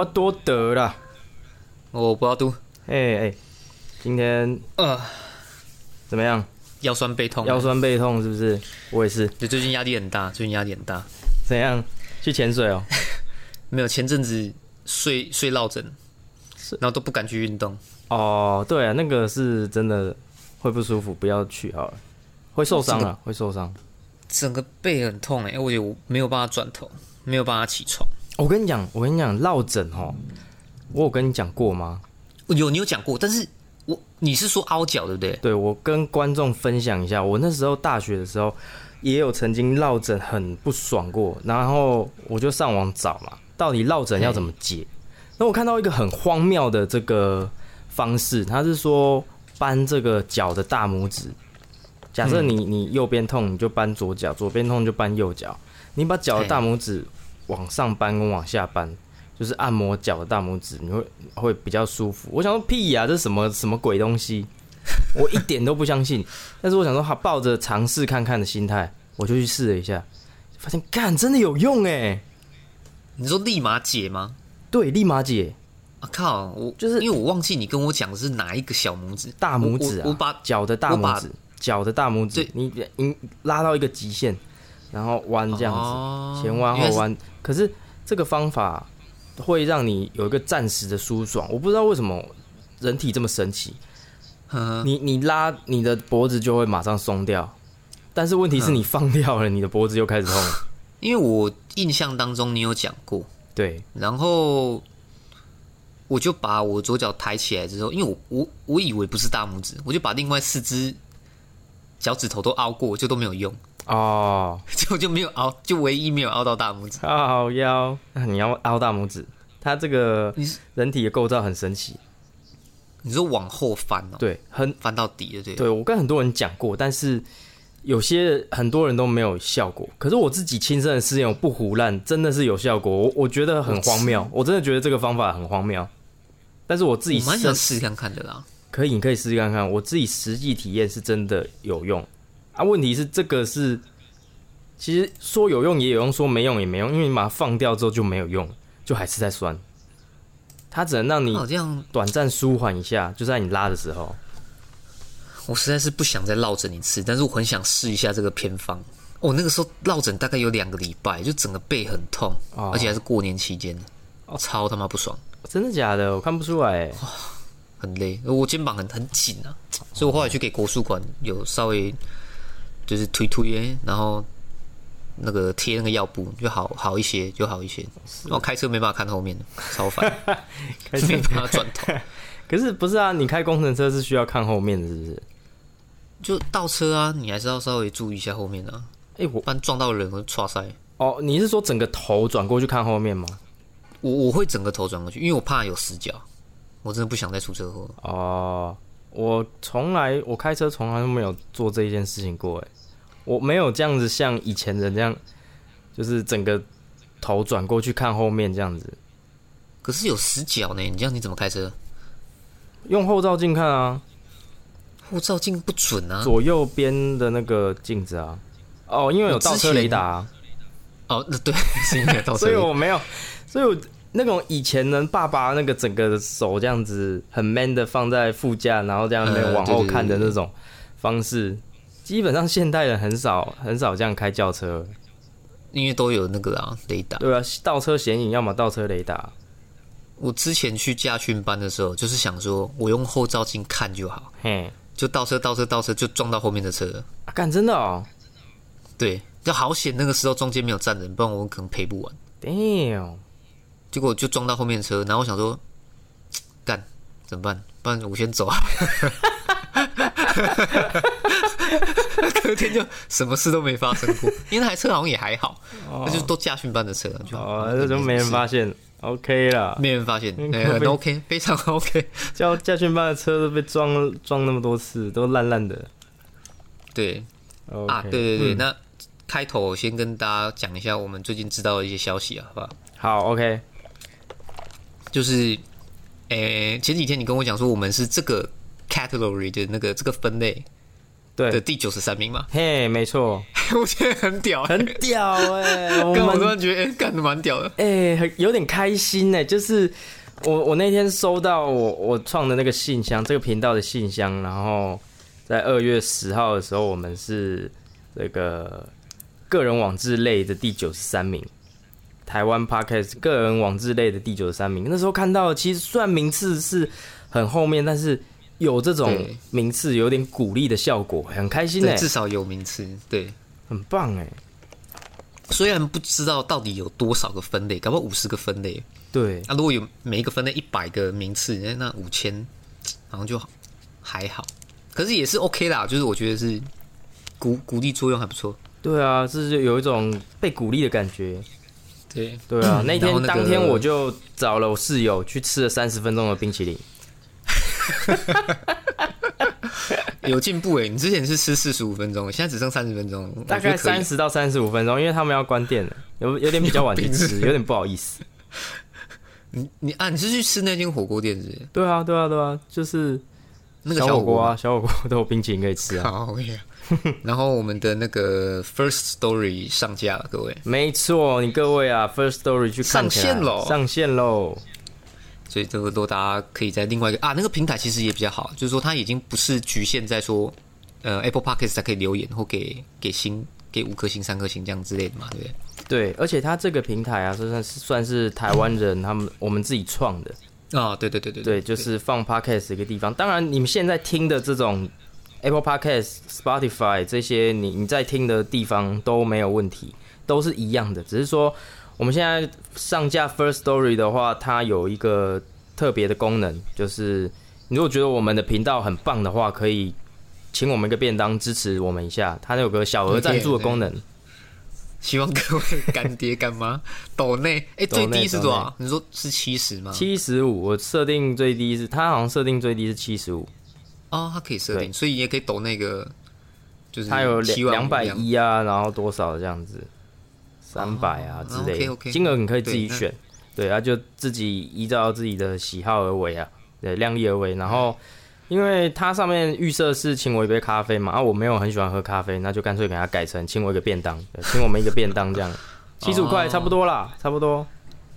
我多得了。我不要读，哎哎，今天呃，怎么样？腰酸背痛，腰酸背痛是不是？我也是。对，最近压力很大，最近压力很大。怎样？去潜水哦？没有，前阵子睡睡落枕，然后都不敢去运动。哦，对啊，那个是真的会不舒服，不要去好了，会受伤啊，会受伤。整个背很痛哎，我觉得我没有办法转头，没有办法起床。我跟你讲，我跟你讲，落枕哦，我有跟你讲过吗？有，你有讲过，但是我你是说凹脚对不对？对，我跟观众分享一下，我那时候大学的时候也有曾经落枕很不爽过，然后我就上网找嘛，到底落枕要怎么解？那我看到一个很荒谬的这个方式，他是说扳这个脚的大拇指。假设你你右边痛，你就扳左脚；左边痛就扳右脚。你把脚的大拇指往上搬跟往下搬，就是按摩脚的大拇指，你会会比较舒服。我想说屁呀，这是什么什么鬼东西？我一点都不相信。但是我想说，他抱着尝试看看的心态，我就去试了一下，发现干真的有用哎！你说立马解吗？对，立马解。啊靠！我就是因为我忘记你跟我讲的是哪一个小拇指，大拇指啊，我把脚的大拇指。脚的大拇指，你你拉到一个极限，然后弯这样子，前弯后弯。可是这个方法会让你有一个暂时的舒爽。我不知道为什么人体这么神奇。你你拉你的脖子就会马上松掉，但是问题是你放掉了，你的脖子又开始痛。因为我印象当中你有讲过，对，然后我就把我左脚抬起来之后，因为我我我以为不是大拇指，我就把另外四只。脚趾头都凹过，就都没有用哦，就就没有凹，就唯一没有凹到大拇指。好腰，你要凹大拇指，它这个人体的构造很神奇。你说往后翻哦？对，很翻到底的，对。对我跟很多人讲过，但是有些很多人都没有效果。可是我自己亲身的试验，我不胡乱，真的是有效果。我我觉得很荒谬，我真的觉得这个方法很荒谬。但是我自己蛮想试看看的啦。可以，你可以试试看看。我自己实际体验是真的有用啊。问题是这个是，其实说有用也有用，说没用也没用，因为你把它放掉之后就没有用，就还是在酸。它只能让你这样短暂舒缓一下，就在你拉的时候。我实在是不想再落枕一次，但是我很想试一下这个偏方。我那个时候落枕大概有两个礼拜，就整个背很痛，而且还是过年期间，超他妈不爽。真的假的？我看不出来。很累，我肩膀很很紧啊，所以我后来去给国术馆有稍微就是推推，然后那个贴那个药布就好好一些，就好一些。然后开车没办法看后面的，超烦，没办法转头。可是不是啊？你开工程车是需要看后面的，是不是？就倒车啊，你还是要稍微注意一下后面啊。哎，我不然撞到人会唰塞。哦，你是说整个头转过去看后面吗？我我会整个头转过去，因为我怕有死角。我真的不想再出车祸哦！我从来我开车从来都没有做这一件事情过哎，我没有这样子像以前人这样，就是整个头转过去看后面这样子。可是有死角呢，你这样你怎么开车？用后照镜看啊，后照镜不准啊，左右边的那个镜子啊。哦，因为有倒车雷达。哦，那对，是因为倒车，所以我没有，所以我。那种以前呢，爸爸那个整个手这样子很 man 的放在副驾，然后这样往后看的那种方式，基本上现代人很少很少这样开轿车，因为都有那个啊雷达。对啊，倒车显影，要么倒车雷达。我之前去驾训班的时候，就是想说我用后照镜看就好，嘿，就倒车倒车倒车就撞到后面的车。啊，干真的哦？对，就好险那个时候中间没有站人，不然我可能赔不完。Damn。结果就撞到后面车，然后我想说，干怎么办？不然我先走啊！隔天就什么事都没发生过，因为那台车好像也还好，那就都驾训班的车，就哦，那就没人发现，OK 了，没人发现，很 OK，非常 OK。叫驾训班的车都被撞撞那么多次，都烂烂的。对，啊，对对对，那开头先跟大家讲一下我们最近知道的一些消息啊，好不好？好，OK。就是，诶，前几天你跟我讲说，我们是这个 category 的那个这个分类，对的第九十三名嘛？嘿，没错。我觉得很屌，很屌 哎、我突然觉得，哎，干的蛮屌的。哎、很有点开心哎、就是我我那天收到我我创的那个信箱，这个频道的信箱，然后在二月十号的时候，我们是这个个人网志类的第九十三名。台湾 Podcast 个人网志类的第九十三名，那时候看到，其实虽然名次是很后面，但是有这种名次，有点鼓励的效果，很开心哎、对，至少有名次。对，很棒哎、虽然不知道到底有多少个分类，搞不好五十个分类。对，啊，如果有每一个分类一百个名次，那那五千好像就还好，可是也是 OK 啦，就是我觉得是鼓鼓励作用还不错。对啊，这是有一种被鼓励的感觉。对，对啊，那天当天我就找了我室友去吃了三十分钟的冰淇淋。有进步诶，你之前是吃四十五分钟，现在只剩三十分钟，大概三十。到三十五分钟，因为他们要关店了，有有点比较晚去吃，有点不好意思。你你啊，你是去吃那间火锅店是是？对啊，对啊，对啊，就是那个小火锅啊，小火锅都有冰淇淋可以吃啊。好啊。然后我们的那个 First Story 上架了，各位，没错，你各位啊，First Story 去看上线喽上线喽。所以这个都大家可以在另外一个啊那个平台其实也比较好，就是说它已经不是局限在说呃 Apple Podcast 才可以留言或给给星给五颗星、三颗星这样之类的嘛，对不对？对，而且它这个平台啊，算是算是台湾人他们我们自己创的。啊，对对对对对，就是放 podcast 的一个地方。当然，你们现在听的这种 Apple Podcast、Spotify 这些，你你在听的地方都没有问题，都是一样的。只是说，我们现在上架 First Story 的话，它有一个特别的功能，就是你如果觉得我们的频道很棒的话，可以请我们一个便当支持我们一下。它有个小额赞助的功能，希望各位干爹干妈 抖内，哎，最低是多少？你说是七十吗？七十五，我设定最低是，他好像设定最低是七十五，哦，它可以设定，所以也可以抖那个，就是他有两两百一啊，然后多少这样子，三百啊哦之类金额你可以自己选，对，啊就自己依照自己的喜好而为啊，对，量力而为。然后，因为它上面预设是请我一杯咖啡嘛，啊，我没有很喜欢喝咖啡，那就干脆给它改成请我一个便当，对请我们一个便当这样，七十五块哦差不多啦，差不多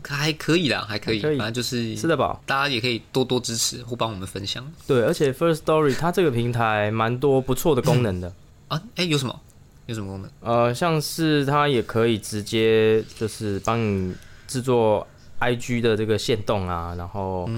还可以啦，还可以，还可以反正就是吃得饱。大家也可以多多支持或帮我们分享对，而且 First Story 它这个平台蛮多不错的功能的。啊。哎，有什么？有什么功能？呃，像是它也可以直接就是帮你制作 IG 的这个线动啊，然后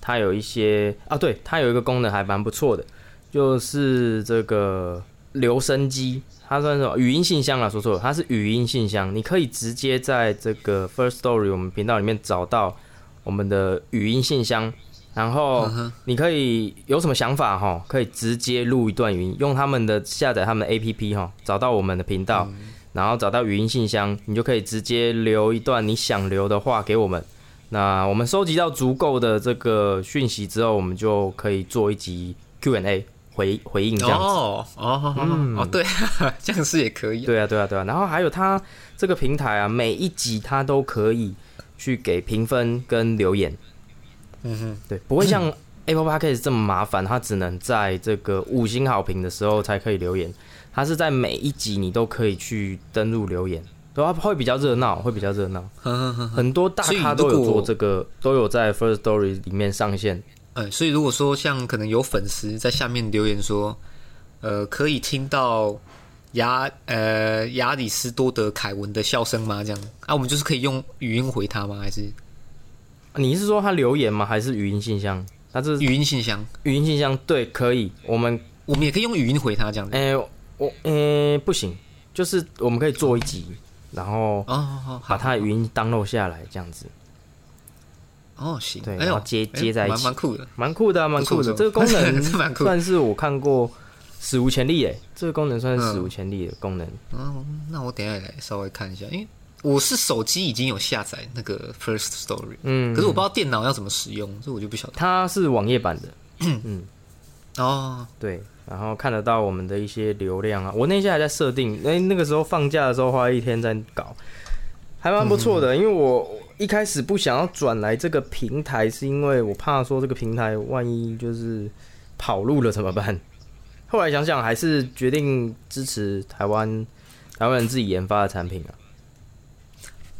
它有一些啊，对，它有一个功能还蛮不错的，就是这个留声机，它算是什么语音信箱啊，说错了，它是语音信箱，你可以直接在这个 First Story 我们频道里面找到我们的语音信箱。然后你可以有什么想法哈，可以直接录一段语音，用他们的下载他们的 APP 哈，找到我们的频道，然后找到语音信箱，你就可以直接留一段你想留的话给我们。那我们收集到足够的这个讯息之后，我们就可以做一集 Q&A 回回应这样子。哦哦哦哦，对，这样是也可以。对啊，对啊，对啊。然后还有它这个平台啊，每一集它都可以去给评分跟留言。嗯哼，对，不会像 Apple Podcast 这么麻烦，它只能在这个五星好评的时候才可以留言。它是在每一集你都可以去登录留言，对啊，会比较热闹，会比较热闹。很多大咖都有做这个，都有在 First Story 里面上线。嗯，所以如果说像可能有粉丝在下面留言说，呃，可以听到亚呃亚里斯多德凯文的笑声吗？这样啊，我们就是可以用语音回他吗？还是你是说他留言吗？还是语音信箱？他这是语音信箱？语音信箱，对，可以。我们我们也可以用语音回他这样子。诶、我诶、不行，就是我们可以做一集，然后哦哦哦，好把它的语音 download 下来，这样子，哦行，对然后接哎接在一起。蛮蛮酷的。蛮酷的、啊，蛮酷的。这个功能 算是我看过史无前例诶，这个功能算是史无前例的功能。嗯，那我等一下来稍微看一下，因为我是手机已经有下载那个 First Story，嗯，可是我不知道电脑要怎么使用，这我就不晓得。它是网页版的，嗯。哦，对，然后看得到我们的一些流量啊。我那些还在设定，哎、那个时候放假的时候花一天在搞，还蛮不错的。因为我一开始不想要转来这个平台，是因为我怕说这个平台万一就是跑路了怎么办？后来想想，还是决定支持台湾台湾人自己研发的产品啊，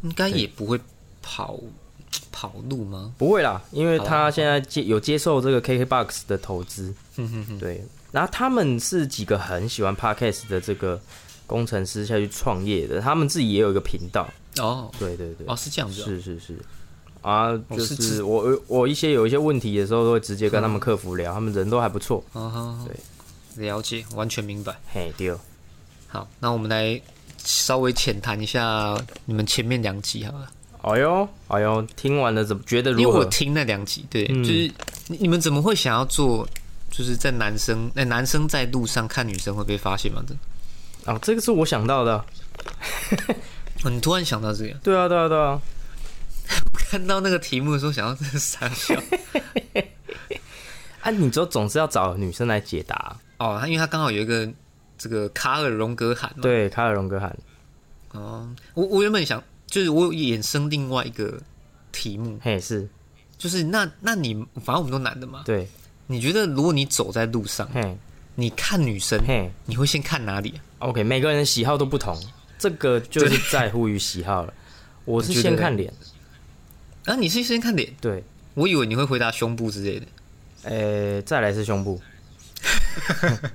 应该也不会跑跑路吗？不会啦，因为他现在接有接受这个 KKBOX 的投资，对，然后他们是几个很喜欢 Podcast 的这个工程师下去创业的，他们自己也有一个频道，哦。对对对，哦，是这样子、哦。是是是，啊，就是我我一些有一些问题的时候，都会直接跟他们客服聊，他们人都还不错。哦，好对，了解，完全明白。嘿，对，好，那我们来稍微浅谈一下你们前面两集好了，哎呦哎呦，听完了怎么觉得因为如何？我听那两集，对，嗯。就是你你们怎么会想要做，就是在男生那、男生在路上看女生会被发现吗？这啊，这个是我想到的。哦你突然想到这个，对啊，对啊，对啊。看到那个题目的时候，想到这是傻笑啊，你就总是要找女生来解答。哦，他因为他刚好有一个这个卡尔荣格喊嘛，对，卡尔荣格喊，哦，我我原本想就是我有衍生另外一个题目，嘿，是，就是那那你反正我们都男的嘛，对，你觉得如果你走在路上，嘿，你看女生，嘿你会先看哪里啊？，OK，每个人的喜好都不同，这个就是在乎于喜好了。我是先看脸，啊，你是先看脸，对，我以为你会回答胸部之类的。呃、再来是胸部。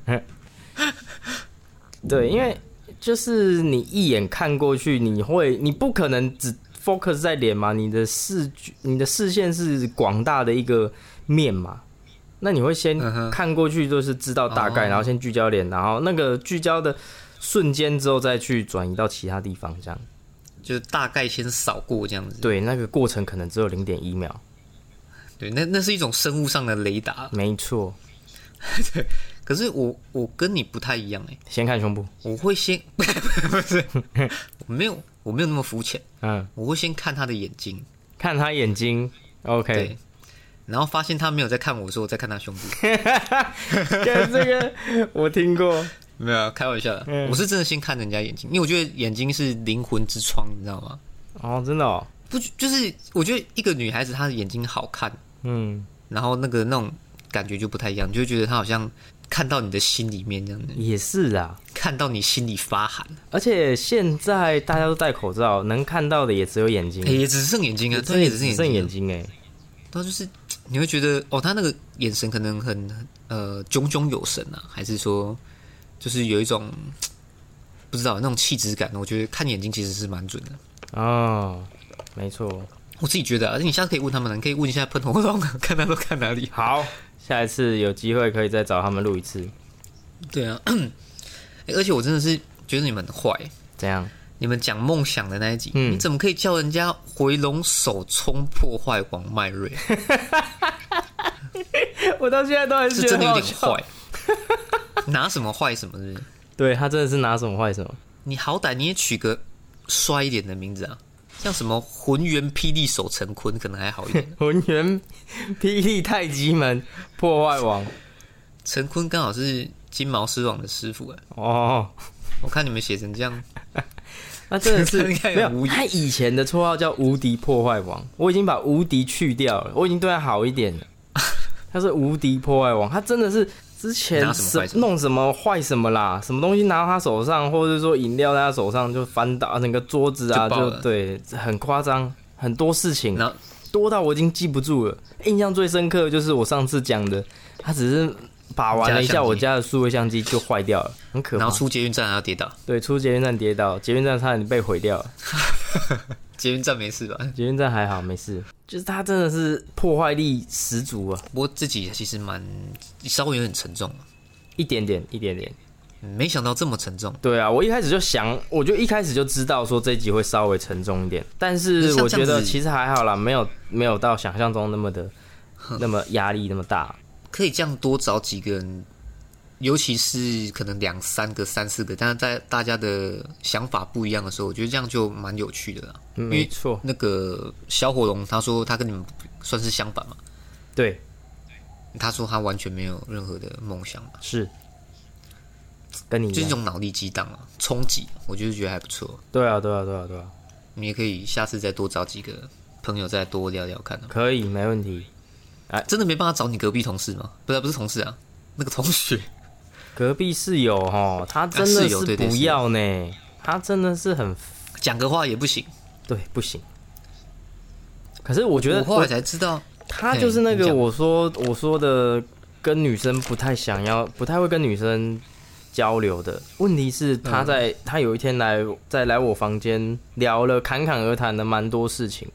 对，因为就是你一眼看过去，你会，你不可能只 focus 在脸嘛，你的视觉，你的视线是广大的一个面嘛，那你会先看过去，就是知道大概，哦然后先聚焦脸，然后那个聚焦的瞬间之后，再去转移到其他地方，这样。就是大概先扫过这样子。对，那个过程可能只有零点一秒，对，那那是一种生物上的雷达。没错。可是我我跟你不太一样哎、先看胸部，我会先 不是，我没有我没有那么肤浅，嗯，我会先看他的眼睛，看他眼睛，OK。对，然后发现他没有在看我的时候，我在看他胸部。看这个我听过，没有啊，开玩笑。的，嗯。我是真的先看人家眼睛，因为我觉得眼睛是灵魂之窗，你知道吗？哦，真的哦，不就是我觉得一个女孩子她的眼睛好看，嗯，然后那个那种感觉就不太一样，就会觉得她好像看到你的心里面这样。子，也是啊。看到你心里发寒，而且现在大家都戴口罩，能看到的也只有眼睛，哎、也只剩眼睛啊，真对，也的只剩眼睛哎。然后就是你会觉得哦，他那个眼神可能很呃炯炯有神啊，还是说就是有一种 不知道那种气质感，我觉得看眼睛其实是蛮准的。哦，没错。我自己觉得啊，你下次可以问他们，你可以问一下喷头洞，看他都看哪里。好，下一次有机会可以再找他们录一次。对啊，欸而且我真的是觉得你们很坏。怎样？你们讲梦想的那一集，嗯你怎么可以叫人家回龙手冲破坏王麦瑞？我到现在都还是真的有点坏，拿什么坏什么是不是？对他真的是拿什么坏什么。你好歹你也取个帅一点的名字啊，像什么浑元霹雳手陈坤可能还好一点。浑元霹雳太极门破坏王陈坤刚好是金毛狮王的师傅哎，哦，我看你们写成这样，那真的是 没有。他以前的绰号叫无敌破坏王，我已经把无敌去掉了，我已经对他好一点了。他是无敌破坏王，他真的是之前什弄什么坏什么啦，什么东西拿到他手上，或者说饮料在他手上就翻倒整个桌子啊，就对，很夸张，很多事情多到我已经记不住了。印象最深刻的就是我上次讲的，他只是把玩了一下我家的数位相机就坏掉了，很可怕然后。出捷运站还要跌倒，对，出捷运站跌倒，捷运站差点被毁掉了。捷运站没事吧？捷运站还好，没事。就是它真的是破坏力十足啊，不过自己其实蛮稍微有点沉重，一点点，一点点。没想到这么沉重。对啊，我一开始就想，我就一开始就知道说这一集会稍微沉重一点，但是我觉得其实还好啦，没有没有到想象中那么的那么压力那么大。可以这样多找几个人，尤其是可能两三个、三四个，但是在大家的想法不一样的时候，我觉得这样就蛮有趣的啦。嗯没错，那个小火龙他说他跟你们算是相反嘛，对，他说他完全没有任何的梦想嘛，是跟你。就是一种脑力激荡啊，冲击，我就是觉得还不错。对啊，对啊，对啊，对啊，你也可以下次再多找几个朋友再多聊聊看啊。可以，没问题。真的没办法找你隔壁同事吗？不是，不是同事啊，那个同学。隔壁室友哦，他真的是不要呢，他真的是很讲个话也不行。对，不行。可是我觉得我后来才知道，他就是那个我说我说的跟女生不太想要，不太会跟女生交流的。问题是他在、他有一天来在来我房间聊了侃侃而谈的蛮多事情，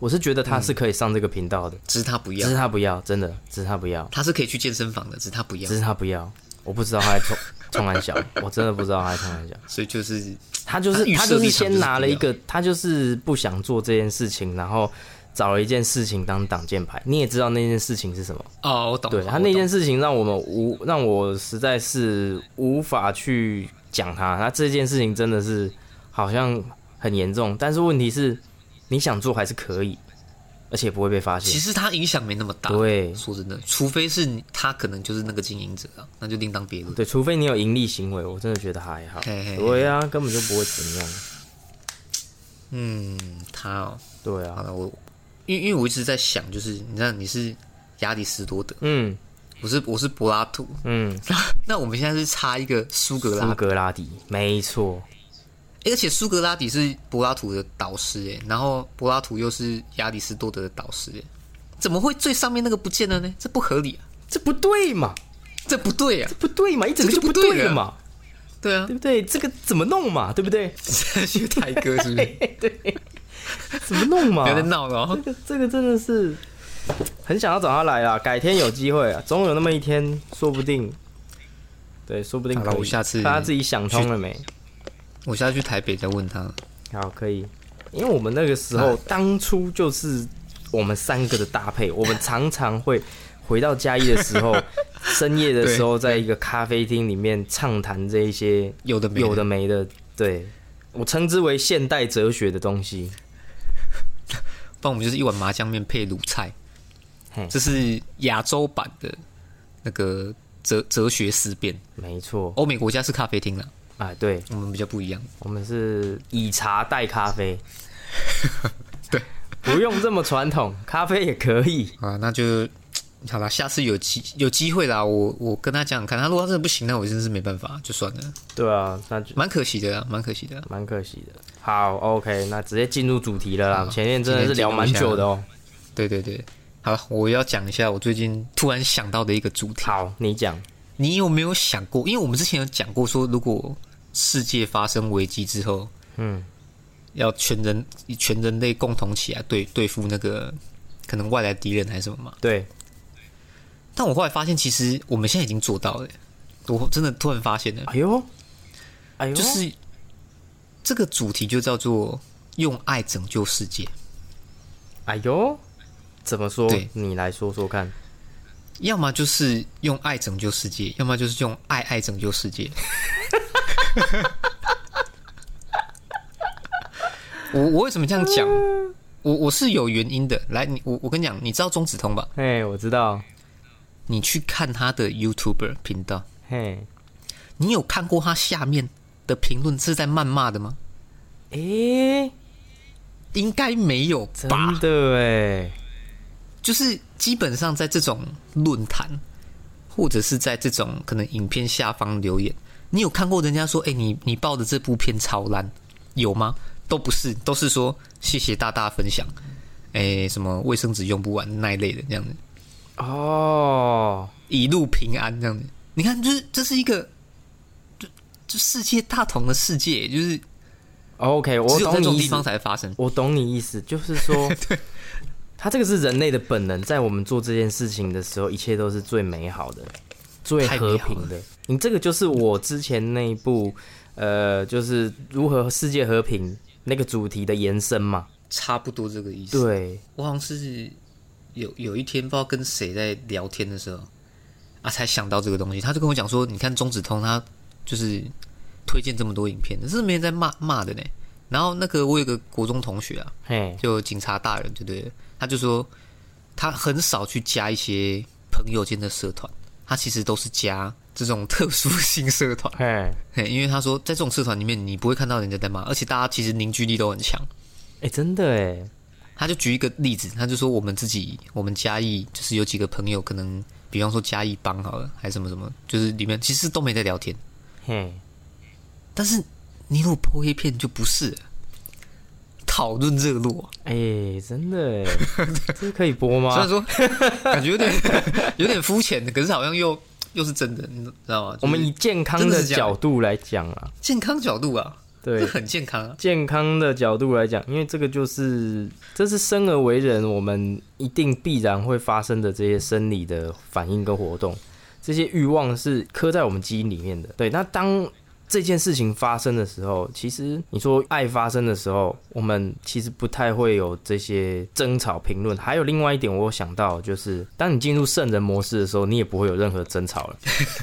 我是觉得他是可以上这个频道的，只是他不要只是，他不要，真的，只是他不要，他是可以去健身房的，只是他不要只，是他不要。我不知道他在冲 冲完小，我真的不知道他在冲完小。所以就是他就是他就是先拿了一个，他就是不想做这件事情，然后找了一件事情当挡箭牌。你也知道那件事情是什么？哦，我懂，对他那件事情让我们无让我实在是无法去讲他。他这件事情真的是好像很严重，但是问题是你想做还是可以，而且不会被发现其现。实他影响没那么大。对说真的，除非是你他可能就是那个经营者啊，那就另当别论。对，除非你有盈利行为，我真的觉得还好。嘿嘿嘿对啊，根本就不会怎么样。嗯，他哦，对啊，好了，我因为因为我一直在想，就是你知道你是亚里士多德，嗯我是我是柏拉图，嗯，那我们现在是差一个苏格拉格拉底，没错。而且苏格拉底是柏拉图的导师诶，然后柏拉图又是亚里士多德的导师诶，怎么会最上面那个不见了呢？这不合理啊，这不对嘛？这不对啊，不对嘛？一整个就不对了嘛？对啊对，不对？这个怎么弄嘛？对不对？这是台哥是不是？怎么弄嘛不？要再闹了哦。这个这个真的是很想要找他来啊！改天有机会啊，总有那么一天，说不定，对，说不定好了可以。我下次看他自己想通了没？我下次去台北再问他。好，可以，因为我们那个时候当初就是我们三个的搭配，我们常常会回到嘉义的时候，深夜的时候，在一个咖啡厅里面畅谈这一些有的没有的没的，对。我称之为现代哲学的东西。不然我们就是一碗麻酱面配卤菜。嘿，这是亚洲版的那个哲哲学思辨。没错，欧美国家是咖啡厅了，啊，对，我们比较不一样。我们是以茶代咖啡，对，不用这么传统，咖啡也可以。啊，那就 好了，下次有机有机会啦，我我跟他讲讲看，他如果他真的不行，那我真的是没办法，就算了，对啊，那就蛮可惜的啊，蛮可惜的啊。蛮可惜的。好，OK，那直接进入主题了啦。前面真的是聊蛮久的哦。对对对，好，我要讲一下我最近突然想到的一个主题。好，你讲。你有没有想过？因为我们之前有讲过说，如果世界发生危机之后，嗯，要全人全人类共同起来对对付那个可能外来敌人还是什么嘛？对，但我后来发现，其实我们现在已经做到了。我真的突然发现了，哎呦，哎呦，就是这个主题就叫做用爱拯救世界。哎呦，怎么说对？你来说说看。要么就是用爱拯救世界，要么就是用爱爱拯救世界。我我为什么这样讲？我我是有原因的。来，你我我跟你讲，你知道中子通吧？嘿，我知道。你去看他的 YouTuber 频道，嘿，你有看过他下面的评论是在谩骂的吗？诶，应该没有真吧？的哎，就是基本上在这种论坛，或者是在这种可能影片下方留言，你有看过人家说，哎、你你报的这部片超烂，有吗？都不是，都是说谢谢大大分享，哎、什么卫生纸用不完那一类的这样子，哦，一路平安这样子。你看，就是这是一个，就就世界大同的世界，就是哦 OK，我只有在懂你意思这种地方。才发生。我懂你意思，就是说，他这个是人类的本能，在我们做这件事情的时候，一切都是最美好的、最和平的。你这个就是我之前那一部，呃，就是如何世界和平那个主题的延伸嘛。差不多这个意思。对，我好像是有有一天不知道跟谁在聊天的时候啊，才想到这个东西。他就跟我讲说，你看中子通他就是推荐这么多影片，是没人在骂骂的呢。然后那个我有个国中同学啊，嘿，就警察大人，对不对？他就说他很少去加一些朋友间的社团，他其实都是加这种特殊性社团。嘿，嘿，因为他说在这种社团里面，你不会看到人家在骂，而且大家其实凝聚力都很强。哎、真的哎，他就举一个例子，他就说我们自己，我们嘉义就是有几个朋友，可能比方说嘉义帮好了，还是什么什么，就是里面其实都没在聊天，嘿，但是你如果播黑片就不是了讨论热络啊。哎、真的哎，这可以播吗？虽然说感觉有点 有点肤浅的，可是好像又又是真的，你知道吗？就是我们以健康的角度来讲啊，健康角度啊，对这，很健康啊。健康的角度来讲，因为这个就是这是生而为人，我们一定必然会发生的这些生理的反应跟活动，这些欲望是刻在我们基因里面的。对，那当这件事情发生的时候，其实你说爱发生的时候，我们其实不太会有这些争吵评论。还有另外一点，我有想到就是，当你进入圣人模式的时候，你也不会有任何争吵了。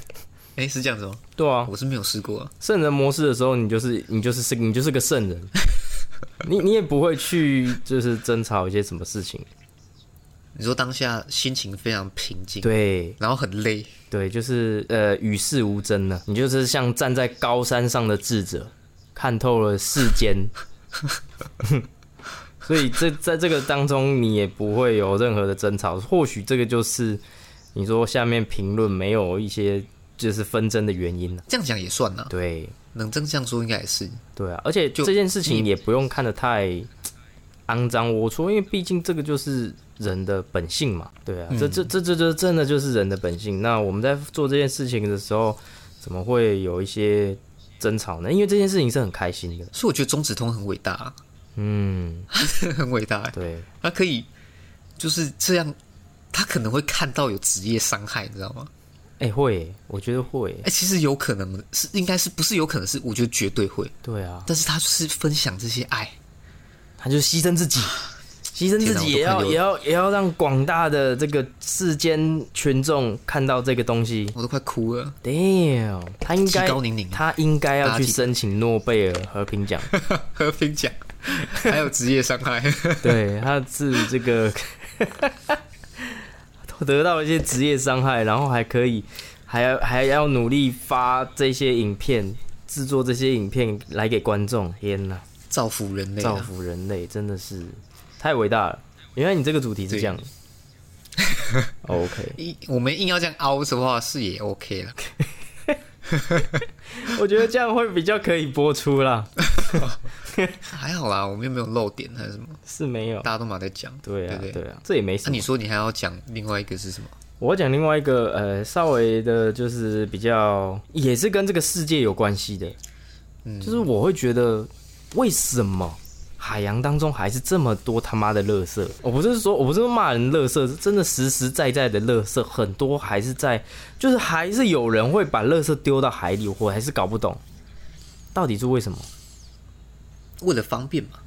哎、是这样子吗？对啊，我是没有试过啊。圣人模式的时候，你就是你就是是你就是个圣人，你你也不会去就是争吵一些什么事情。你说当下心情非常平静，，对然后很累，对，就是呃与世无争呢，你就是像站在高山上的智者，看透了世间。所以这在这个当中，你也不会有任何的争吵。或许这个就是你说下面评论没有一些就是纷争的原因呢、这样讲也算呐、对，能真这样说应该也是。对啊，而且就这件事情也不用看得太肮脏龌龊，因为毕竟这个就是人的本性嘛。对啊，这这这这这真的就是人的本性。那我们在做这件事情的时候，怎么会有一些争吵呢？因为这件事情是很开心的。所以我觉得中子通很伟大、啊，嗯，很伟大欸。对，他可以就是这样，他可能会看到有职业伤害，你知道吗？哎、会，我觉得会耶哎、。其实有可能是，应该是不是有可能是？我觉得绝对会。对啊，但是他就是分享这些爱，他就牺牲自己。牺牲自己也要也要也要让广大的这个世间群众看到这个东西。我都快哭了。Damn，他应该高宁宁他应该要去申请诺贝尔和平奖。和平奖，还有职业伤害。对，他是这个 得到一些职业伤害，然后还可以还要还要努力发这些影片，制作这些影片来给观众。天哪，造福人类、造啊，福人类真的是太伟大了。原来你这个主题是这样。OK，一我们硬要这样凹的话是也 OK 了。我觉得这样会比较可以播出啦。还好啦，我们又没有漏点还是什么，是没有，大家都马在讲。对啊，对不对啊，这也没什那、么。你说你还要讲另外一个是什么？我讲另外一个，呃，稍微的，就是比较也是跟这个世界有关系的，嗯就是我会觉得为什么海洋当中还是这么多他妈的垃圾？我不是说我不是说骂人垃圾，是真的实实在在的垃圾，很多还是在，就是还是有人会把垃圾丢到海里，我还是搞不懂，到底是为什么？为了方便嘛，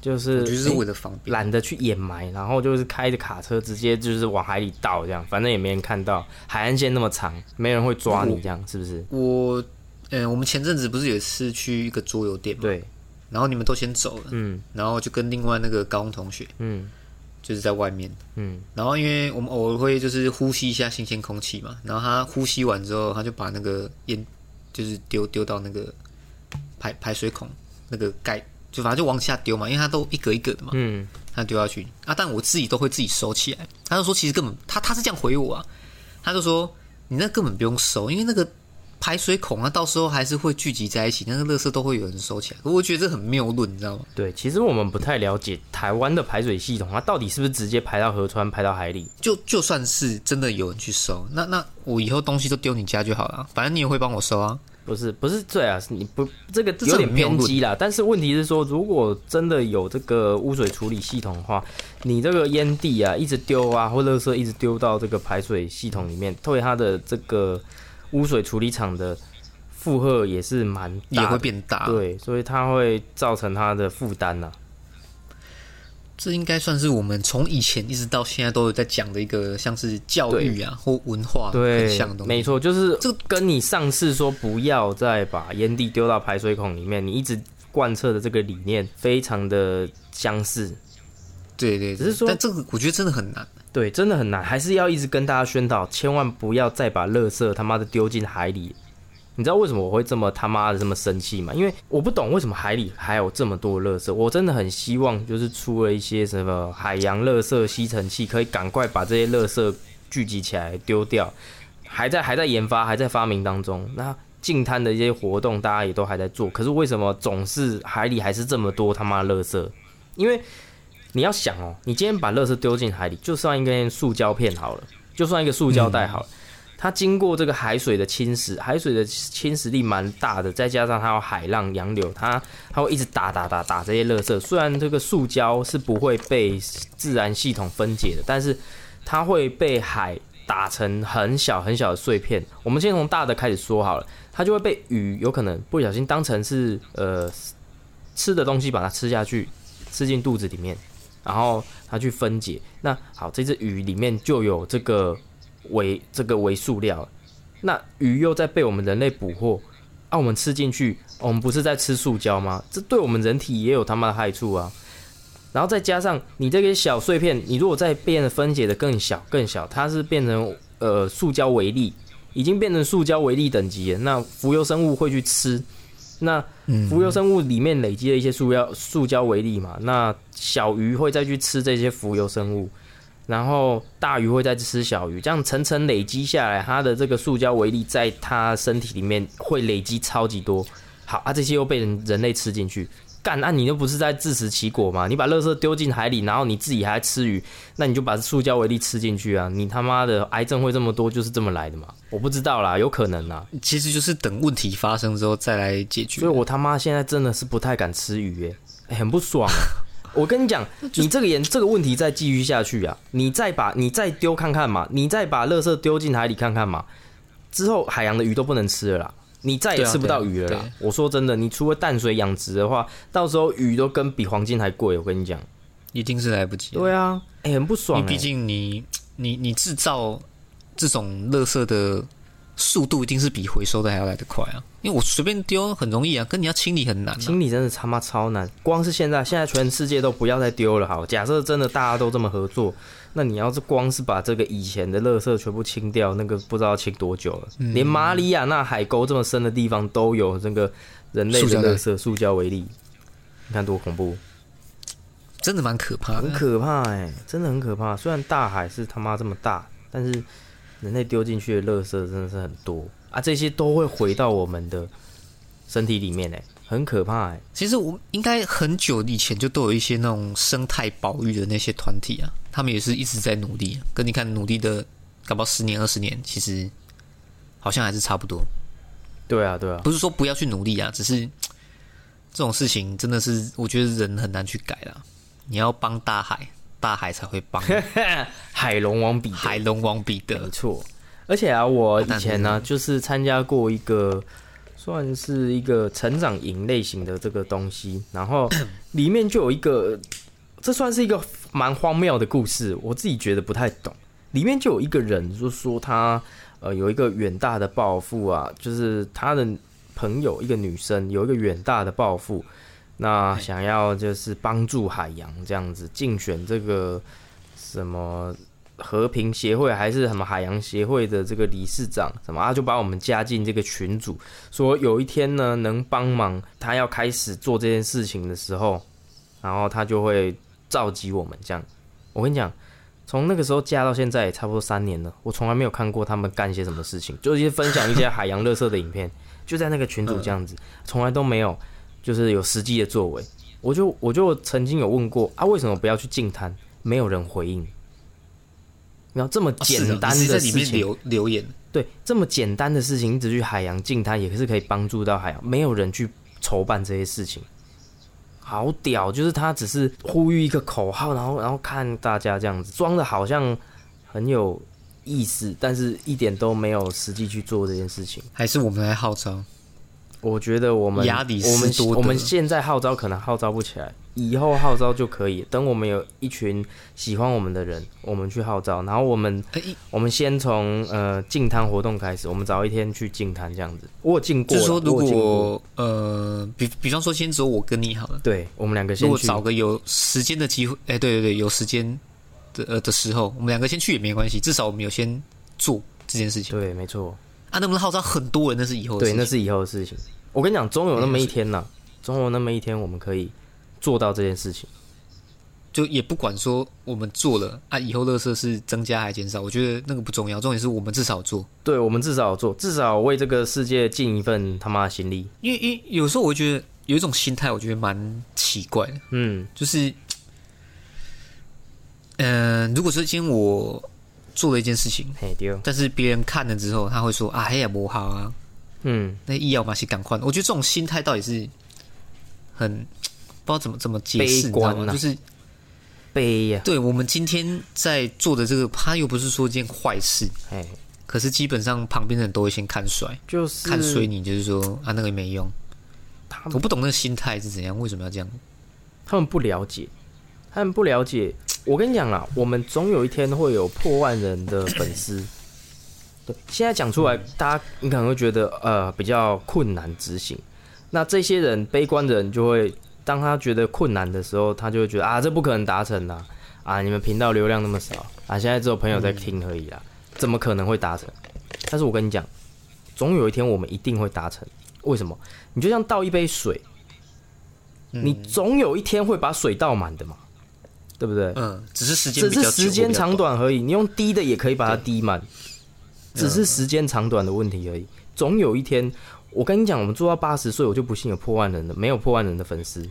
就是就是为了方便。懒得去掩埋，然后就是开着卡车直接就是往海里倒，这样反正也没人看到。海岸线那么长，没人会抓你，这样是不是？我，嗯、我们前阵子不是有一次去一个桌游店吗，对，然后你们都先走了，嗯。然后就跟另外那个高中同学嗯。就是在外面，嗯，然后因为我们偶尔会就是呼吸一下新鲜空气嘛，然后他呼吸完之后，他就把那个烟就是丢丢到那个排排水孔那个盖，就反正就往下丢嘛，因为它都一格一格的嘛，嗯，他丢下去。啊，但我自己都会自己收起来。他就说其实根本他他是这样回我啊，他就说你那根本不用收，因为那个排水孔啊，到时候还是会聚集在一起，那个垃圾都会有人收起来。我觉得这很谬论，你知道吗？对，其实我们不太了解台湾的排水系统，它到底是不是直接排到河川、排到海里？就就算是真的有人去收，那那我以后东西都丢你家就好了，反正你也会帮我收啊。不是，不是对啊，是你不这个这有点偏激啦。但是问题是说，如果真的有这个污水处理系统的话，你这个烟蒂啊一直丢啊，或垃圾一直丢到这个排水系统里面，对它的这个污水处理厂的负荷也是蛮大也，会变大。，对，所以它会造成它的负担呐。这应该算是我们从以前一直到现在都有在讲的一个像是教育啊或文化很对像的，东西。没错，就是这这跟你上次说不要再把烟蒂丢到排水孔里面，你一直贯彻的这个理念非常的相似。对对，只是说但这个我觉得真的很难。对，真的很难，还是要一直跟大家宣导，千万不要再把垃圾他妈的丢进海里。你知道为什么我会这么他妈的这么生气吗？因为我不懂为什么海里还有这么多垃圾。我真的很希望就是出了一些什么海洋垃圾吸尘器，可以赶快把这些垃圾聚集起来丢掉。还在还在研发，还在发明当中。那净滩的一些活动，大家也都还在做，可是为什么总是海里还是这么多他妈垃圾？因为你要想哦，你今天把垃圾丢进海里，就算一根塑胶片好了，就算一个塑胶袋好了，它经过这个海水的侵蚀，海水的侵蚀力蛮大的，再加上它有海浪、洋流，它它会一直打打打打这些垃圾。虽然这个塑胶是不会被自然系统分解的，但是它会被海打成很小很小的碎片。我们先从大的开始说好了，它就会被鱼有可能不小心当成是呃吃的东西，把它吃下去，吃进肚子里面，然后它去分解。那好，这只鱼里面就有这个微这个微塑料，那鱼又在被我们人类捕获，啊，我们吃进去，我们不是在吃塑胶吗？这对我们人体也有他妈的害处啊！然后再加上你这个小碎片，你如果再变得分解的更小更小，它是变成呃塑胶微粒，已经变成塑胶微粒等级了。那浮游生物会去吃，那浮游生物里面累积了一些塑料塑胶微粒嘛，那小鱼会再去吃这些浮游生物。然后大鱼会再吃小鱼，这样层层累积下来，它的这个塑胶微粒在它身体里面会累积超级多。好啊，这些又被人人类吃进去，干，那你又不是在自食其果吗？你把垃圾丢进海里，然后你自己还吃鱼，那你就把塑胶微粒吃进去啊！你他妈的癌症会这么多，就是这么来的嘛？我不知道啦，有可能啦。其实就是等问题发生之后再来解决。所以我他妈现在真的是不太敢吃鱼耶、欸很不爽、啊。我跟你讲，你这个严这个问题再继续下去啊，你再把你再丢看看嘛，你再把垃圾丢进海里看看嘛，之后海洋的鱼都不能吃了啦，你再也吃不到鱼了啦。啊啊我说真的，你除了淡水养殖的话，到时候鱼都跟比黄金还贵。我跟你讲，一定是来不及的。对啊，哎、很不爽、毕竟你你你制造这种垃圾的速度，一定是比回收的还要来得快啊。因为我随便丢很容易啊，跟你要清理很难、啊。清理真的他妈超难，光是现在，现在全世界都不要再丢了。好，假设真的大家都这么合作，那你要是光是把这个以前的垃圾全部清掉，那个不知道清多久了。嗯连马里亚纳海沟这么深的地方都有这个人类的垃圾塑胶为例，你看多恐怖，真的蛮可怕的。很可怕哎、真的很可怕。虽然大海是他妈这么大，但是人类丢进去的垃圾真的是很多啊，这些都会回到我们的身体里面哎、很可怕哎、其实我应该很久以前就都有一些那种生态保育的那些团体啊，他们也是一直在努力、啊，跟你看努力的，搞不好十年二十年，其实好像还是差不多。对啊，对啊。不是说不要去努力啊，只是这种事情真的是我觉得人很难去改啦。你要帮大海，大海才会帮你 海龙王彼得，海龙王彼得没。错。而且啊，我以前呢、就是参加过一个算是一个成长营类型的这个东西，然后 里面就有一个，这算是一个蛮荒谬的故事，我自己觉得不太懂。里面就有一个人就说他呃有一个远大的抱负啊，就是他的朋友一个女生有一个远大的抱负，那想要就是帮助海洋这样子竞选这个什么和平协会还是什么海洋协会的这个理事长什么啊，就把我们加进这个群组，说有一天呢能帮忙他要开始做这件事情的时候，然后他就会召集我们这样。我跟你讲。从那个时候加到现在也差不多三年了，我从来没有看过他们干些什么事情，就是分享一些海洋垃圾的影片，就在那个群组这样子，从来都没有就是有实际的作为。我就我就曾经有问过啊，为什么不要去净滩？没有人回应。然后这么简单你在里面的事情，留留言，对，这么简单的事情，你只去海洋净滩也是可以帮助到海洋，没有人去筹办这些事情，好屌！就是他只是呼吁一个口号，然后然后看大家这样子装的好像很有意思，但是一点都没有实际去做这件事情。还是我们来号召？我觉得我们压力我们我们现在号召可能号召不起来，以后号召就可以。等我们有一群喜欢我们的人，我们去号召，然后我们哎、我们先从呃净滩活动开始，我们找一天去净滩这样子。我有进过，就是说，如果呃，比比方说，先只有我跟你好了，对我们两个如果先去，找个有时间的机会，哎、对对对，有时间的呃的时候，我们两个先去也没关系，至少我们有先做这件事情。对，没错，啊，能不能号召很多人，那是以后的对，事情。那是以后的事情。我跟你讲，总有那么一天呐、总有那么一天我们可以做到这件事情。就也不管说我们做了啊，以后垃圾是增加还减少，我觉得那个不重要，重点是我们至少做。对我们至少做，至少为这个世界尽一份他妈的心力。因为因为有时候我会觉得有一种心态，我觉得蛮奇怪的，嗯，就是，嗯、如果说今天我做了一件事情，嘿丢，但是别人看了之后，他会说啊，嘿呀不好啊，嗯，那医药嘛是赶快。我觉得这种心态到底是很不知道怎么怎么解释，就是悲呀、对我们今天在做的这个，他又不是说一件坏事，哎，可是基本上旁边的人都会先看衰，就是看衰你，就是说啊那个没用。他我不懂那个心态是怎样，为什么要这样？他们不了解，他们不了解。我跟你讲啦，我们总有一天会有破万人的粉丝。对，现在讲出来，大家你可能会觉得呃比较困难执行。那这些人悲观的人就会，当他觉得困难的时候，他就会觉得啊这不可能达成啦，啊你们频道流量那么少啊，现在只有朋友在听而已啦，怎么可能会达成？但是我跟你讲，总有一天我们一定会达成。为什么？你就像倒一杯水，你总有一天会把水倒满的嘛，对不对？嗯，只是时间只是时间长短而已。你用滴的也可以把它滴满，只是时间长短的问题而已。总有一天，我跟你讲，我们做到八十岁，我就不信有破万人的，没有破万人的粉丝。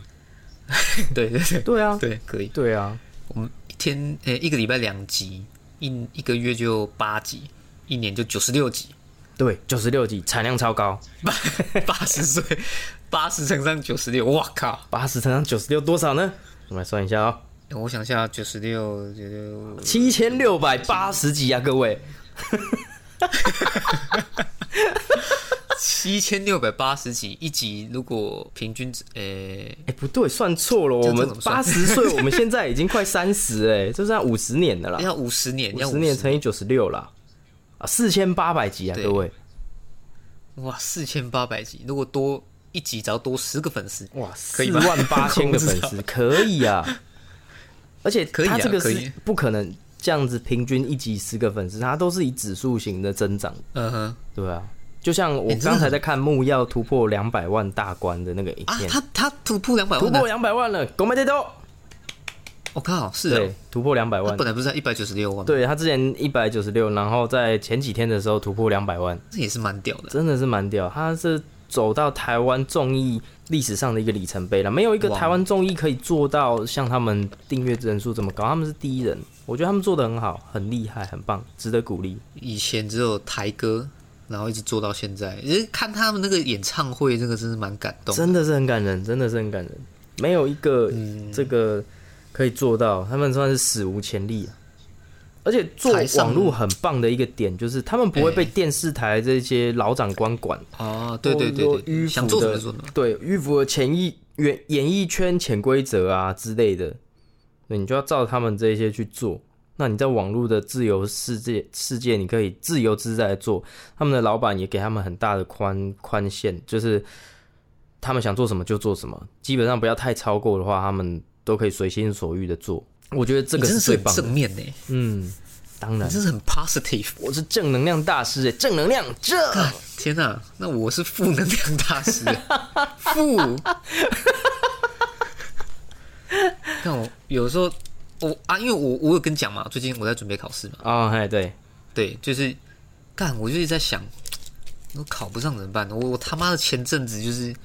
对对对对啊，对，可以。对啊，我们一天呃、一个礼拜两集，一一个月就八集，一年就九十六集，对，九十六集产量超高，八十岁，八十乘上九十六，哇靠！八十乘上九十六多少呢？我们来算一下哦，我想一下，九十六就七千六百八十集啊，各位。七千六百八十集，一集如果平均呃、哎、不对，算错了，我们八十岁，我们现在已经快三十哎，就算五十年的啦，要五十年，五十年。乘以九十六啦，啊，四千八百集啊，各位。哇四千八百集，如果多一集只要多十个粉丝，哇，可四万八千个粉丝，可以啊！而且可以啊他这个是可以。不可能这样子平均一集十个粉丝，它都是以指数型的增长，嗯哼对啊。就像我刚才在看木曜突破两百万大关的那个影啊，片，他他突破两百突万突，破两百万了，狗没得多，我靠，是对哦，，突破两百万他本。来不是在一百九十六万吗，对他之前一百九十六，然后在前几天的时候突破两百万，这也是蛮屌的。真的是蛮屌。他是走到台湾综艺历史上的一个里程碑了，没有一个台湾综艺可以做到像他们订阅人数这么高，他们是第一人。我觉得他们做的很好，很厉害，很棒，值得鼓励。以前只有台歌，然后一直做到现在。其实看他们那个演唱会，这个真是蛮感动。真的是很感人，真的是很感人。没有一个嗯这个可以做到，他们算是史无前例啊。而且做网络很棒的一个点就是，他们不会被哎电视台这些老长官管。哦，对对对想做什么做什么。对迂腐的潜意演演艺圈潜规则啊之类的，对你就要照他们这些去做。那你在网络的自由世界世界，你可以自由自在地做。他们的老板也给他们很大的宽宽限，就是他们想做什么就做什么，基本上不要太超过的话，他们都可以随心所欲的做。我觉得这个真是最棒的。正面呢，嗯，当然，你真是很 positive。我是正能量大师哎，正能量这。天哪、那我是负能量大师，负。看我有时候我啊，因为我我有跟你讲嘛，最近我在准备考试嘛，哦，嘿，对，对，就是干，我就一直在想，我考不上怎么办？我我他妈的前阵子就是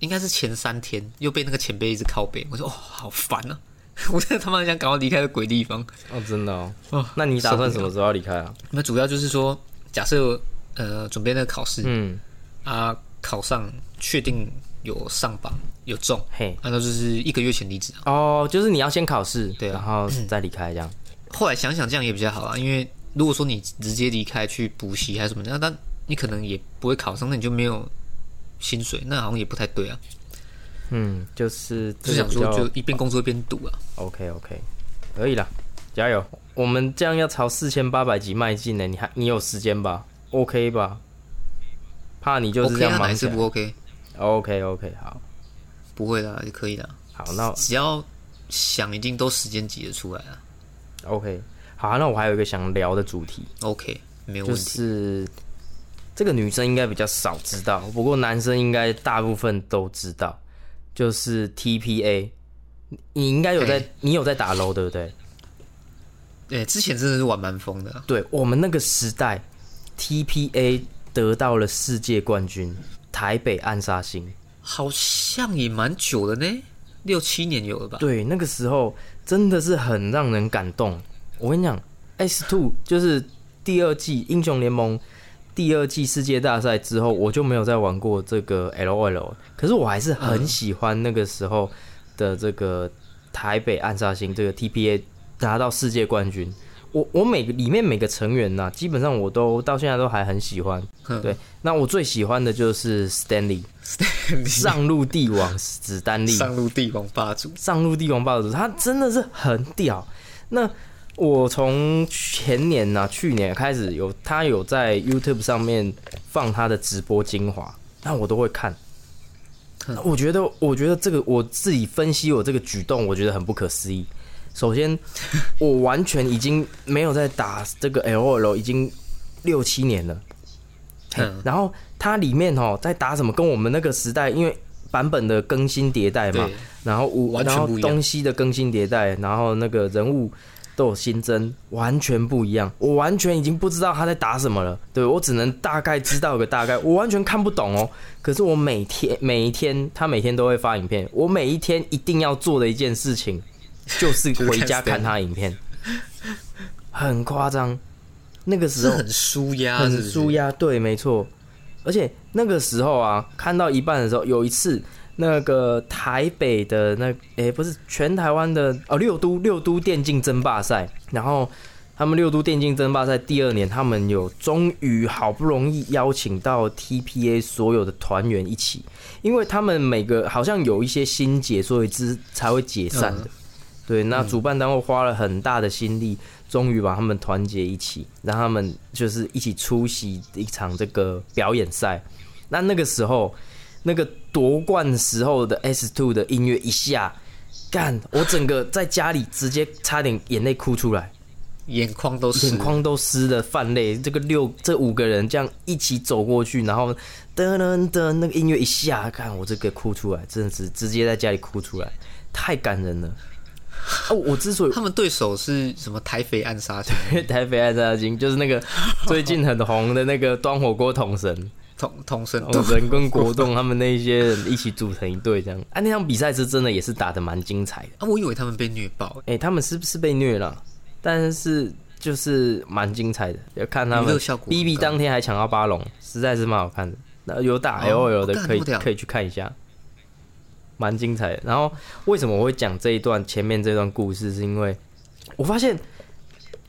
应该是前三天又被那个前辈一直靠背，我说哦好烦啊！我真的他妈想赶快离开这鬼地方。哦，真的哦。哦那你打算什么时候要离开啊？那主要就是说，假设呃准备那个考试，嗯，啊考上，确定有上榜有中，嘿，按照就是一个月前离职啊。哦，就是你要先考试，对啊然后再离开这样。后来想想这样也比较好啊，因为如果说你直接离开去补习还是什么的，那但你可能也不会考上，那你就没有薪水，那好像也不太对啊。嗯，就是就想说就一边工作一边读啊。OK OK，可以啦，加油！我们这样要朝四千八百级迈进呢，你还你有时间吧？OK 吧？怕你就是这 OK 样忙起来。一次不 OK？OK OK，好，不会的，就可以啦。好，那只要想，一定都时间挤得出来了。OK，好，那我还有一个想聊的主题，OK，没有就问题。就是这个女生应该比较少知道，不过男生应该大部分都知道，就是 TPA 你应该有在嘿，你有在打 LO 对不对？对，之前真的是玩蛮疯的啊、对我们那个时代，TPA 得到了世界冠军，台北暗杀星。好像也蛮久了呢，六七年有了吧？对，那个时候真的是很让人感动。我跟你讲，S Two 就是第二季英雄联盟第二季世界大赛之后，我就没有再玩过这个 LOL，可是我还是很喜欢那个时候的这个台北暗杀星这个 TPA 拿到世界冠军。我我每个里面每个成员呐、基本上我都到现在都还很喜欢。嗯对，那我最喜欢的就是 Stanley 上路帝王史丹利。上路帝王霸主，上路帝王霸主，他真的是很屌。那我从前年呐、去年开始有他有在 YouTube 上面放他的直播精华，那我都会看。嗯我觉得，我觉得这个我自己分析我这个举动，我觉得很不可思议。首先，我完全已经没有在打这个 LOL，已经六七年了。然后它里面哦在打什么，跟我们那个时代，因为版本的更新迭代嘛，然后五然后东西的更新迭代，然后那个人物都有新增，完全不一样。我完全已经不知道他在打什么了，对我只能大概知道个大概，我完全看不懂哦。可是我每天每一天，他每天都会发影片，我每一天一定要做的一件事情，就是回家看他影片，很夸张。那个时候很舒压，很舒。压，对，没错。而且那个时候啊，看到一半的时候，有一次那个台北的那诶、不是全台湾的哦六都六都电竞争霸赛，然后他们六都电竞争霸赛第二年，他们有终于好不容易邀请到 TPA 所有的团员一起，因为他们每个好像有一些心结，所以之才会解散的。嗯对，那主办单位花了很大的心力，终于把他们团结一起，让他们就是一起出席一场这个表演赛。那那个时候，那个夺冠时候的 S Two 的音乐一下，干，我整个在家里直接差点眼泪哭出来，眼眶都是眼眶都湿的，泛泪。这个六这五个人这样一起走过去，然后噔噔噔，那个音乐一下，看我这个哭出来，真的是直接在家里哭出来，太感人了。哦，我之所以他们对手是什么台肥暗杀 星、台北暗杀金就是那个最近很红的那个端火锅桶神，同同生统神跟国栋他们那一些人一起组成一队这样。啊，那场比赛是真的也是打的蛮精彩的。啊，我以为他们被虐爆，哎、他们是不是被虐了？但是就是蛮精彩的，要看他们娱乐效果很 B B 当天还抢到八龙，实在是蛮好看的。那有打 L O L 的可以可以去看一下，蛮精彩的。然后为什么我会讲这一段前面这段故事，是因为我发现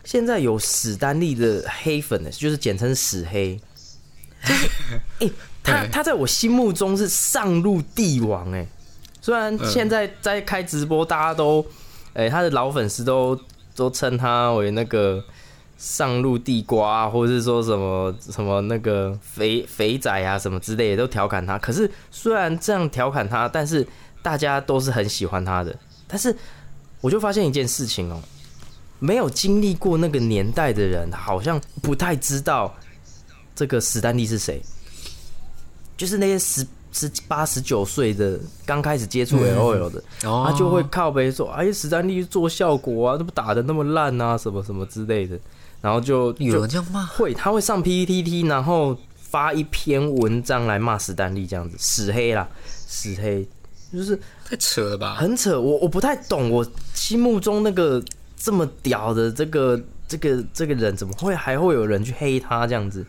现在有史丹利的黑粉的，就是简称史黑。就是，哎、他他在我心目中是上路帝王哎、虽然嗯现在在开直播，大家都，哎、他的老粉丝都都称他为那个上路地瓜、啊，或者是说什么什么那个肥肥仔啊什么之类的，都调侃他。可是虽然这样调侃他，但是大家都是很喜欢他的。但是我就发现一件事情哦、没有经历过那个年代的人，好像不太知道这个史丹利是谁。就是那些十十八、十九岁的刚开始接触 L O L 的，哦他就会靠背说：“哎，史丹利做效果啊，那不打的那么烂啊，什么什么之类的。”然后就有人这样骂，会，他会上 PPT，然后发一篇文章来骂史丹利，这样子，死黑啦，死黑，就是太扯了吧？很扯。我我不太懂，我心目中那个这么屌的这个这个这个人，怎么会还会有人去黑他这样子？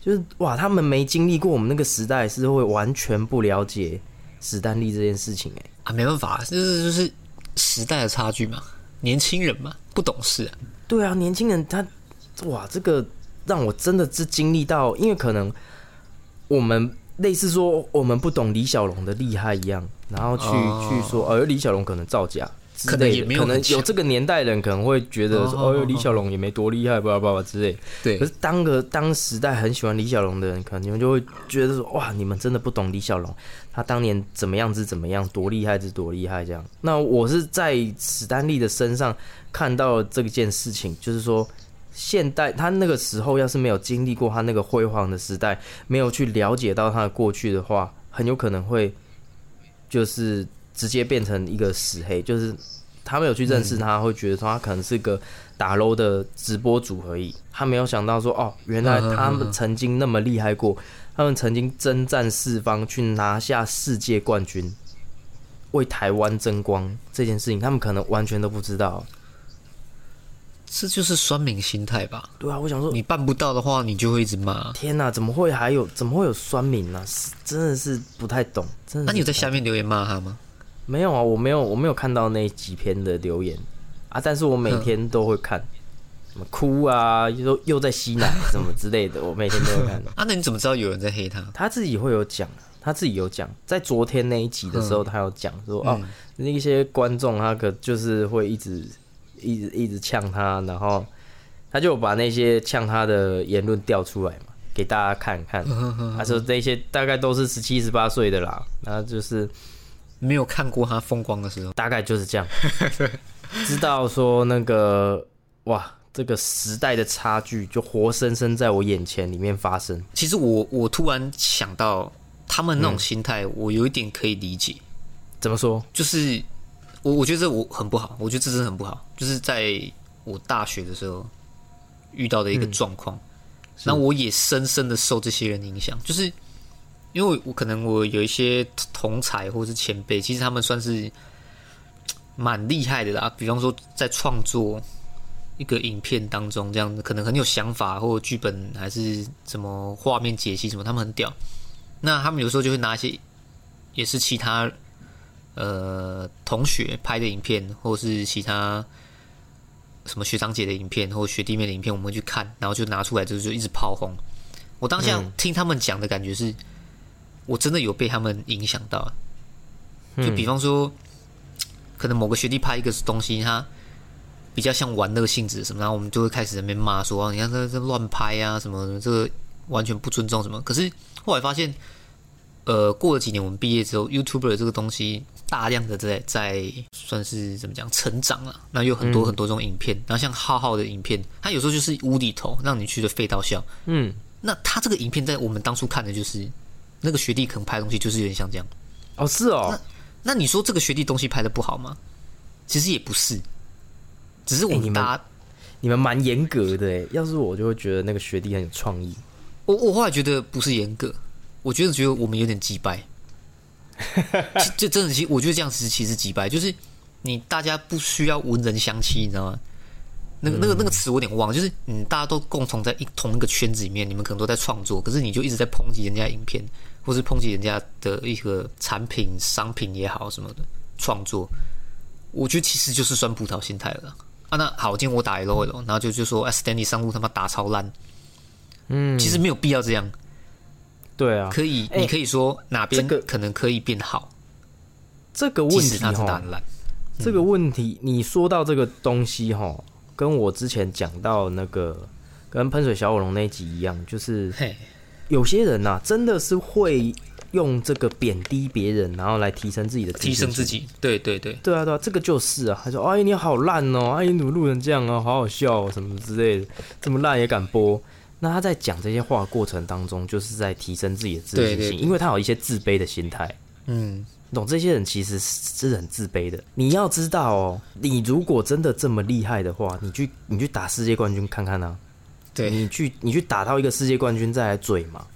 就是哇，他们没经历过我们那个时代，是会完全不了解史丹利这件事情、哎，啊，没办法，就是就是时代的差距嘛，年轻人嘛，不懂事啊。对啊，年轻人他哇，这个让我真的是经历到，因为可能我们类似说我们不懂李小龙的厉害一样，然后去、哦去说，哦，李小龙可能造假可能，也没有可能有这个年代人可能会觉得说，哦哦，李小龙也没多厉害，巴拉巴拉之类。对可是当个当时代很喜欢李小龙的人，可能你们就会觉得说，哇，你们真的不懂李小龙，他当年怎么样子怎么样，多厉害是多厉害这样。那我是在史丹利的身上看到了这件事情，就是说。现代他那个时候要是没有经历过他那个辉煌的时代，没有去了解到他的过去的话，很有可能会就是直接变成一个死黑，就是他没有去认识他，会觉得说他可能是个打 low 的直播主而已。他没有想到说，哦，原来他们曾经那么厉害过，他们曾经征战四方去拿下世界冠军，为台湾争光这件事情，他们可能完全都不知道。这就是酸民心态吧？对啊，我想说，你办不到的话，你就会一直骂。天哪，怎么会还有怎么会有酸民呢？真的是不太懂。真的，那你有在下面留言骂他吗？没有啊，我没有，我没有看到那几篇的留言啊。但是我每天都会看，什么哭啊，又又在吸奶 什么之类的，我每天都会看。啊，那你怎么知道有人在黑他？他自己会有讲，他自己有讲，在昨天那一集的时候，他有讲说哦，那些观众他可就是会一直。一直一直呛他，然后他就把那些呛他的言论调出来嘛，给大家看看。他说那些大概都是十七十八岁的啦，然后就是没有看过他风光的时候，大概就是这样。知道说那个哇，这个时代的差距就活生生在我眼前里面发生。其实我我突然想到他们那种心态，我有一点可以理解。怎么说？就是。我我觉得这我很不好，我觉得这真的很不好。就是在我大学的时候遇到的一个状况，那我也深深的受这些人影响。就是因为我可能我有一些同才或是前辈，其实他们算是蛮厉害的啦。比方说在创作一个影片当中，这样子可能很有想法，或者剧本还是什么画面解析什么，他们很屌。那他们有时候就会拿一些也是其他。呃，同学拍的影片，或是其他什么学长姐的影片，或学弟妹的影片，我们会去看，然后就拿出来，就就一直炮轰。我当下听他们讲的感觉是，我真的有被他们影响到。就比方说，可能某个学弟拍一个东西，他比较像玩乐性质什么，然后我们就会开始在那边骂说：“你看这这乱拍啊，什么这个完全不尊重什么。”可是后来发现，呃，过了几年，我们毕业之后，YouTuber 这个东西。大量的在在算是怎么讲成长了，那有很多很多种影片，然后像浩浩的影片，他有时候就是无厘头，让你去的废到笑。嗯，那他这个影片在我们当初看的就是那个学弟可能拍的东西就是有点像这样。哦，是哦。那那你说这个学弟东西拍的不好吗？其实也不是，只是我们大家你们蛮严格的。要是我就会觉得那个学弟很有创意。我我后来觉得不是严格，我觉得觉得我们有点击败。这真的，其实我觉得这样子其实击败，就是你大家不需要文人相欺，你知道吗？那个、那个、那个词我有点忘，就是嗯，大家都共同在一同一个圈子里面，你们可能都在创作，可是你就一直在抨击人家影片，或是抨击人家的一个产品、商品也好什么的创作，我觉得其实就是酸葡萄心态了啊。那好，今天我打 L O L，然后就就说 S Danny 商务他妈打超烂，嗯，其实没有必要这样。对啊，可以，你可以说哪边可能可以变好。这个问题哈，这个问题你说到这个东西哈，跟我之前讲到那个跟喷水小火龙那一集一样，就是有些人呐，真的是会用这个贬低别人，然后来提升自己的提升自己。对对对，对啊对啊，这个就是啊。他说：“哎，你好烂哦，哎，你怎么录成这样啊？好好笑什么之类的，这么烂也敢播。”那他在讲这些话过程当中，就是在提升自己的自信心，因为他有一些自卑的心态。嗯，懂这些人其实是很自卑的。你要知道哦，你如果真的这么厉害的话，你去你去打世界冠军看看呢？对，你去你去打到一个世界冠军再来嘴嘛？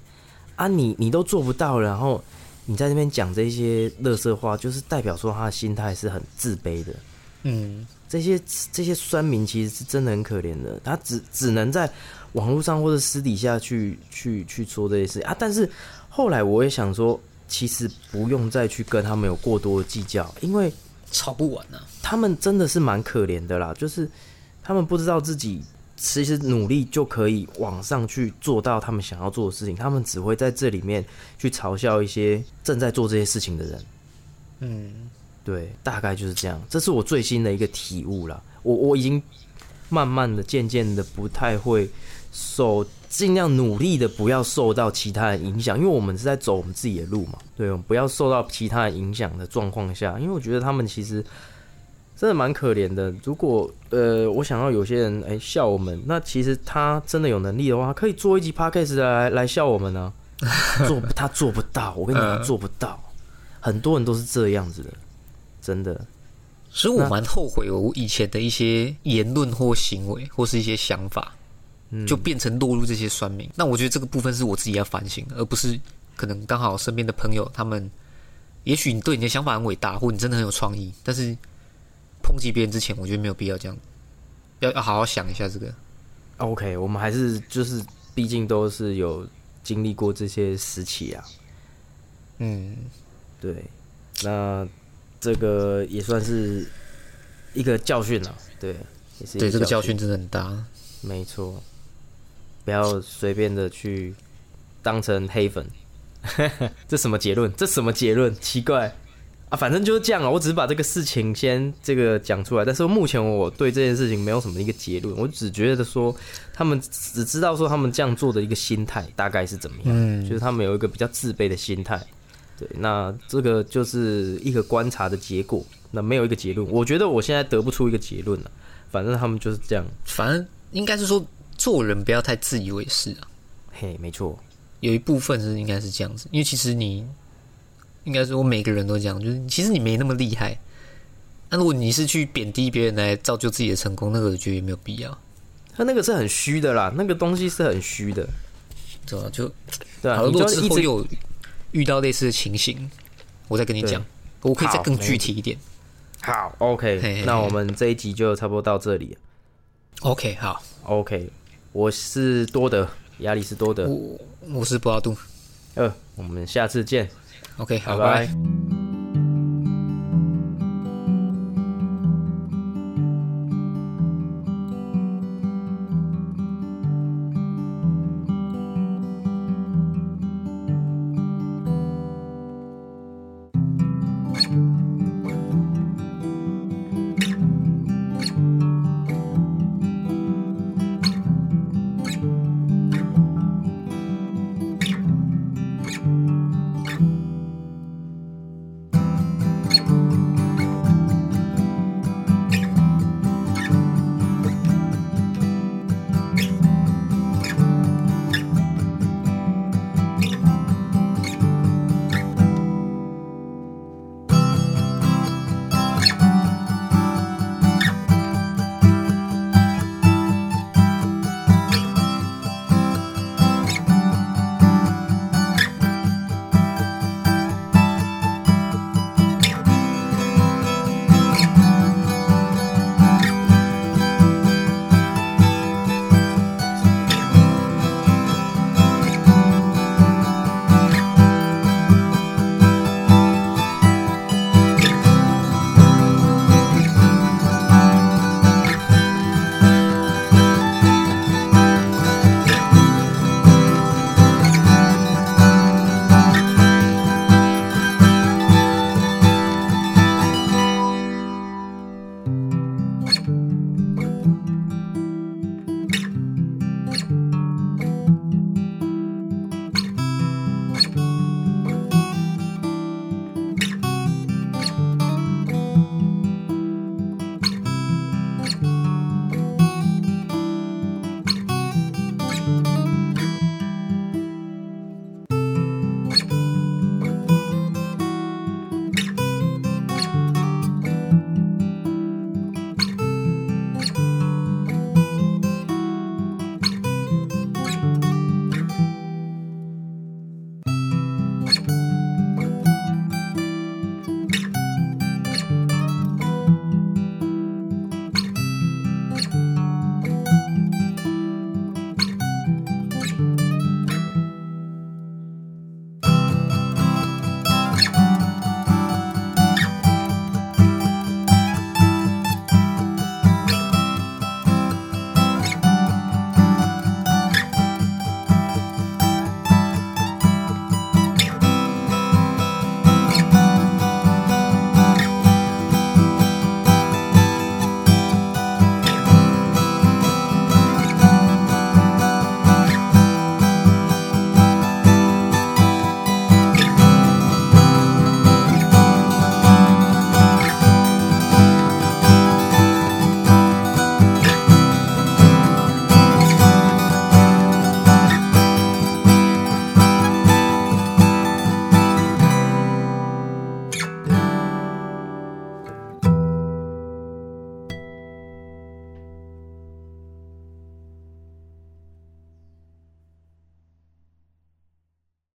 啊，你你都做不到，然后你在那边讲这些乐色话，就是代表说他的心态是很自卑的。嗯，这些这些酸民其实是真的很可怜的，他只只能在。网络上或者私底下去去去说这些事啊，但是后来我也想说，其实不用再去跟他们有过多的计较，因为吵不完呢。他们真的是蛮可怜的啦，就是他们不知道自己其实努力就可以往上去做到他们想要做的事情，他们只会在这里面去嘲笑一些正在做这些事情的人。嗯，对，大概就是这样。这是我最新的一个体悟了。我我已经慢慢的、渐渐的不太会。受尽量努力的不要受到其他人影响，因为我们是在走我们自己的路嘛。对，我们不要受到其他人影响的状况下，因为我觉得他们其实真的蛮可怜的。如果呃，我想要有些人哎笑我们，那其实他真的有能力的话，可以做一集 podcast 来来笑我们呢。做他做不到，我跟你讲 做不到。很多人都是这样子的，真的。所以我蛮后悔我以前的一些言论或行为，或是一些想法，就变成落入这些酸民。那我觉得这个部分是我自己要反省，而不是可能刚好身边的朋友他们，也许你对你的想法很伟大，或你真的很有创意，但是抨击别人之前，我觉得没有必要这样，要要好好想一下这个。OK，我们还是就是，毕竟都是有经历过这些时期啊。嗯，对，那这个也算是一个教训了。对，也是对，这个教训，训真的很大。没错。不要随便的去当成黑粉，这什么结论？这什么结论？奇怪啊！反正就是这样啊。我只是把这个事情先这个讲出来，但是目前我对这件事情没有什么一个结论，我只觉得说他们只知道说他们这样做的一个心态大概是怎么样，嗯就是他们有一个比较自卑的心态。对，那这个就是一个观察的结果，那没有一个结论。我觉得我现在得不出一个结论了，反正他们就是这样。反正应该是说，做人不要太自以为是啊。嘿，没错，有一部分是应该是这样子，因为其实你应该说每个人都这样，就是其实你没那么厉害。那如果你是去贬低别人来造就自己的成功，那个我觉得也没有必要，他那个是很虚的啦，那个东西是很虚的，对吧？就对啊，你果就一直之后有遇到类似的情形，我再跟你对。讲，我可以再更具体一点。好，OK，嘿嘿嘿。那我们这一集就差不多到这里。了。OK，好，OK，我是多德，亚里士多德，我我是布拉杜。呃，我们下次见，，OK，好，拜。